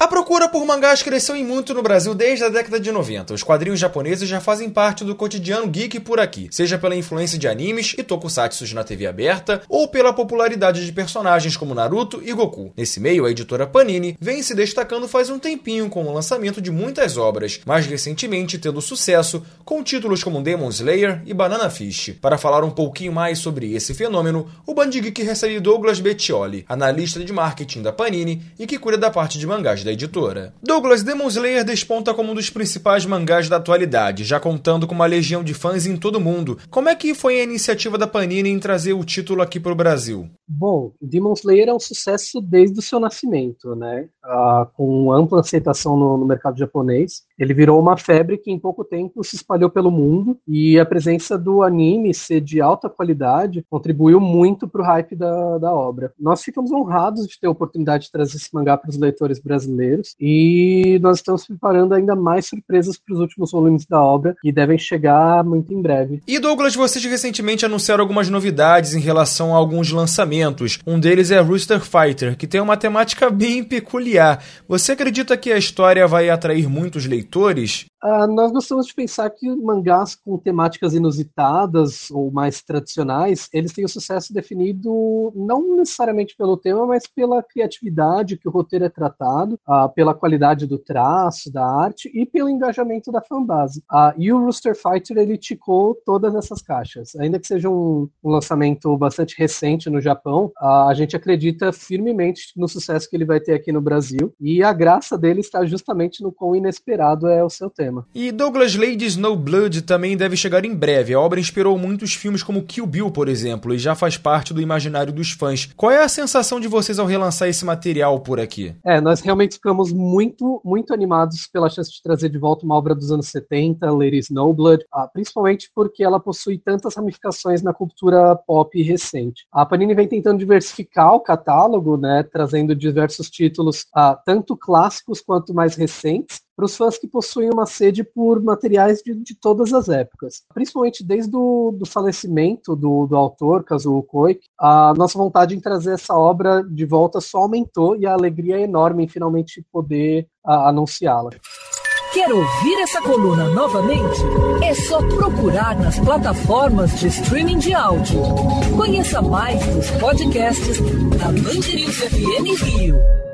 A procura por mangás cresceu em muito no Brasil desde a década de 90. Os quadrinhos japoneses já fazem parte do cotidiano geek por aqui, seja pela influência de animes e tokusatsu na TV aberta, ou pela popularidade de personagens como Naruto e Goku. Nesse meio, a editora Panini vem se destacando faz um tempinho com o lançamento de muitas obras, mais recentemente tendo sucesso com títulos como Demon Slayer e Banana Fish. Para falar um pouquinho mais sobre esse fenômeno, o Band Geek recebe Douglas Bettioli, analista de marketing da Panini e que cuida da parte de mangás da editora. Douglas Demon Slayer desponta como um dos principais mangás da atualidade, já contando com uma legião de fãs em todo o mundo. Como é que foi a iniciativa da Panini em trazer o título aqui para o Brasil? Bom, Demon Slayer é um sucesso desde o seu nascimento, né? Ah, com ampla aceitação no, no, mercado japonês. Ele virou uma febre que em pouco tempo se espalhou pelo mundo e a presença do anime ser de alta qualidade contribuiu muito para o hype da, da obra. Nós ficamos honrados de ter a oportunidade de trazer esse mangá para os leitores brasileiros e nós estamos preparando ainda mais surpresas para os últimos volumes da obra que devem chegar muito em breve. E Douglas, vocês recentemente anunciaram algumas novidades em relação a alguns lançamentos. Um deles é Rooster Fighter, que tem uma temática bem peculiar. Você acredita que a história vai atrair muitos leitores? Uh, nós gostamos de pensar que mangás com temáticas inusitadas ou mais tradicionais, eles têm o sucesso definido não necessariamente pelo tema, mas pela criatividade que o roteiro é tratado, uh, pela qualidade do traço, da arte e pelo engajamento da fanbase. Uh, e o Rooster Fighter, ele ticou todas essas caixas. Ainda que seja um, um lançamento bastante recente no Japão, a gente acredita firmemente no sucesso que ele vai ter aqui no Brasil e a graça dele está justamente no quão inesperado é o seu tema cinema. E Douglas Lady Snowblood também deve chegar em breve. A obra inspirou muitos filmes como Kill Bill, por exemplo, e já faz parte do imaginário dos fãs. Qual é a sensação de vocês ao relançar esse material por aqui? É, nós realmente ficamos muito, muito animados pela chance de trazer de volta uma obra dos anos 70, Lady Snowblood, ah, principalmente porque ela possui tantas ramificações na cultura pop recente. A Panini vem tentando diversificar o catálogo, né, trazendo diversos títulos, ah, tanto clássicos quanto mais recentes, para os fãs que possuem uma sede por materiais de, de todas as épocas. Principalmente desde o do falecimento do, do autor, Kazuo Koike, a nossa vontade em trazer essa obra de volta só aumentou e a alegria é enorme em finalmente poder anunciá-la. Quer ouvir essa coluna novamente? É só procurar nas plataformas de streaming de áudio. Conheça mais dos podcasts da Band FM Rio.